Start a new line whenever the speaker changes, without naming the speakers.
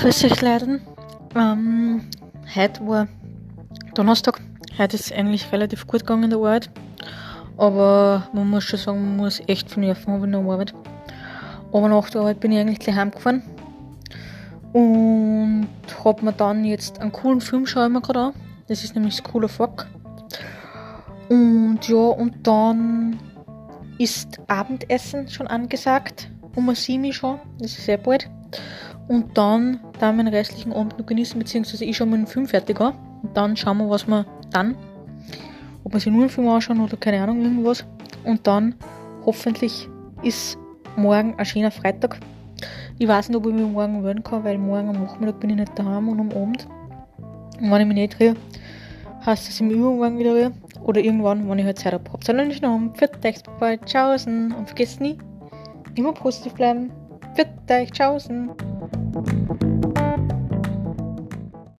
Grüß euch Leute. Ähm, heute war Donnerstag. Heute ist es eigentlich relativ gut gegangen in der Arbeit. Aber man muss schon sagen, man muss echt viel Nerven haben in der Arbeit. Aber nach der Arbeit bin ich eigentlich gleich heimgefahren. Und hab mir dann jetzt einen coolen Film schauen wir gerade an. Das ist nämlich School of Rock. Und ja, und dann ist Abendessen schon angesagt. Um 7 Uhr schon. Das ist sehr bald. Und dann da meinen restlichen Abend noch genießen, beziehungsweise ich schon meinen Film fertig habe. Und dann schauen wir, was wir dann, ob wir sich nur einen Film anschauen oder keine Ahnung, irgendwas. Und dann hoffentlich ist morgen ein schöner Freitag. Ich weiß nicht, ob ich mich morgen melden kann, weil morgen am Nachmittag bin ich nicht daheim und am Abend. Und wenn ich mich nicht rühre, heißt es im Übermorgen wieder rühre. Oder irgendwann, wenn ich halt Zeit habe. Habt einen schönen Abend. Für euch, bald. Tschaußen. Und vergesst nie, immer positiv bleiben. Für euch. Tschaußen.